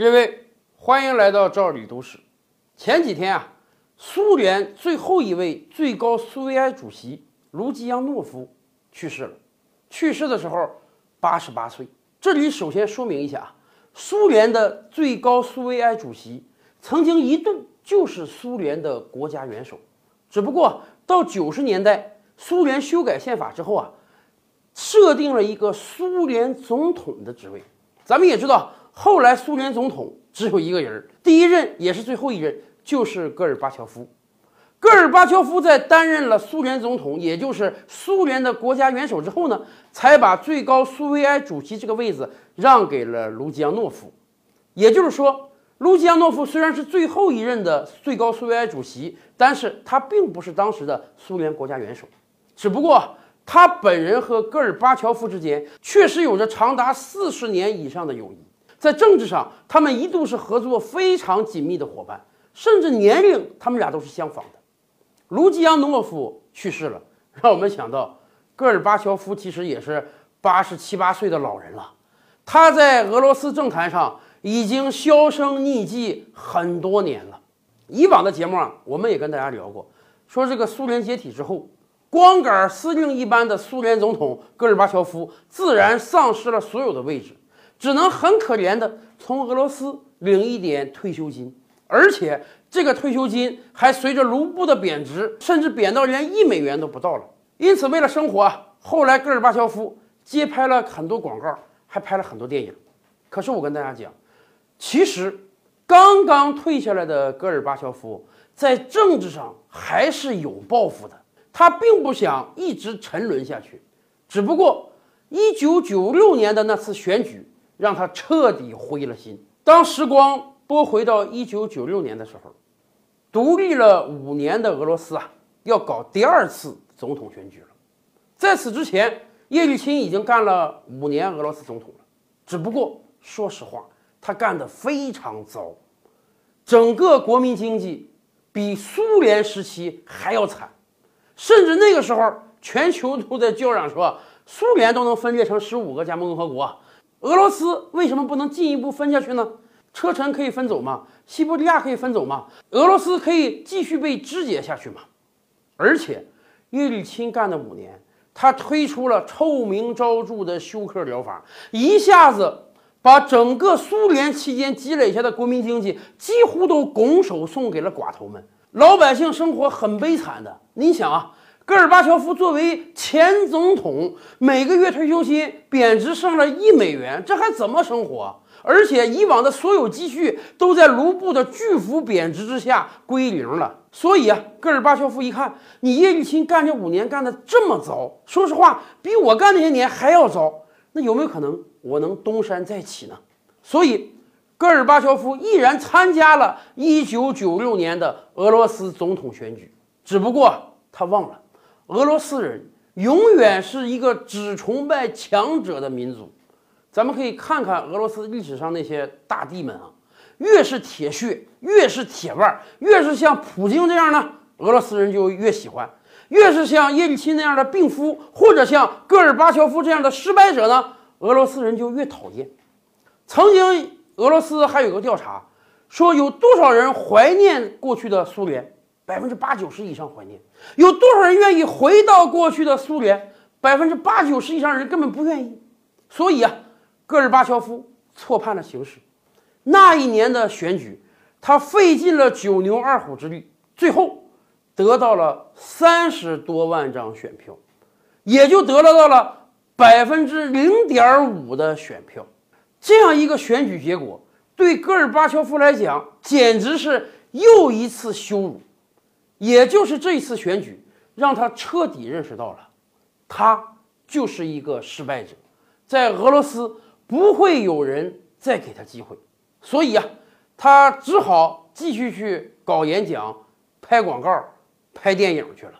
各位，欢迎来到赵李都市。前几天啊，苏联最后一位最高苏维埃主席卢基扬诺夫去世了，去世的时候八十八岁。这里首先说明一下啊，苏联的最高苏维埃主席曾经一度就是苏联的国家元首，只不过到九十年代苏联修改宪法之后啊，设定了一个苏联总统的职位。咱们也知道，后来苏联总统只有一个人，第一任也是最后一任，就是戈尔巴乔夫。戈尔巴乔夫在担任了苏联总统，也就是苏联的国家元首之后呢，才把最高苏维埃主席这个位子让给了卢基扬诺夫。也就是说，卢基扬诺夫虽然是最后一任的最高苏维埃主席，但是他并不是当时的苏联国家元首，只不过他本人和戈尔巴乔夫之间确实有着长达四十年以上的友谊，在政治上，他们一度是合作非常紧密的伙伴，甚至年龄他们俩都是相仿的。卢基扬诺夫去世了，让我们想到戈尔巴乔夫其实也是八十七八岁的老人了。他在俄罗斯政坛上已经销声匿迹很多年了。以往的节目啊，我们也跟大家聊过，说这个苏联解体之后，光杆司令一般的苏联总统戈尔巴乔夫自然丧失了所有的位置，只能很可怜的从俄罗斯领一点退休金，而且。这个退休金还随着卢布的贬值，甚至贬到连一美元都不到了。因此，为了生活，后来戈尔巴乔夫接拍了很多广告，还拍了很多电影。可是我跟大家讲，其实刚刚退下来的戈尔巴乔夫在政治上还是有抱负的。他并不想一直沉沦下去，只不过1996年的那次选举让他彻底灰了心。当时光拨回到1996年的时候。独立了五年的俄罗斯啊，要搞第二次总统选举了。在此之前，叶利钦已经干了五年俄罗斯总统了。只不过，说实话，他干得非常糟，整个国民经济比苏联时期还要惨。甚至那个时候，全球都在叫嚷说，苏联都能分裂成十五个加盟共和国，俄罗斯为什么不能进一步分下去呢？车臣可以分走吗？西伯利亚可以分走吗？俄罗斯可以继续被肢解下去吗？而且，叶利钦干的五年，他推出了臭名昭著的休克疗法，一下子把整个苏联期间积累下的国民经济几乎都拱手送给了寡头们，老百姓生活很悲惨的。你想啊，戈尔巴乔夫作为前总统，每个月退休金贬值剩了一美元，这还怎么生活？而且以往的所有积蓄都在卢布的巨幅贬值之下归零了。所以啊，戈尔巴乔夫一看你叶利钦干这五年干的这么糟，说实话，比我干那些年还要糟。那有没有可能我能东山再起呢？所以，戈尔巴乔夫毅然参加了1996年的俄罗斯总统选举。只不过他忘了，俄罗斯人永远是一个只崇拜强者的民族。咱们可以看看俄罗斯历史上那些大帝们啊，越是铁血，越是铁腕，越是像普京这样呢，俄罗斯人就越喜欢；越是像叶利钦那样的病夫，或者像戈尔巴乔夫这样的失败者呢，俄罗斯人就越讨厌。曾经俄罗斯还有个调查，说有多少人怀念过去的苏联，百分之八九十以上怀念；有多少人愿意回到过去的苏联，百分之八九十以上人根本不愿意。所以啊。戈尔巴乔夫错判了形势，那一年的选举，他费尽了九牛二虎之力，最后得到了三十多万张选票，也就得了到了百分之零点五的选票。这样一个选举结果，对戈尔巴乔夫来讲，简直是又一次羞辱。也就是这一次选举，让他彻底认识到了，他就是一个失败者，在俄罗斯。不会有人再给他机会，所以啊，他只好继续去搞演讲、拍广告、拍电影去了。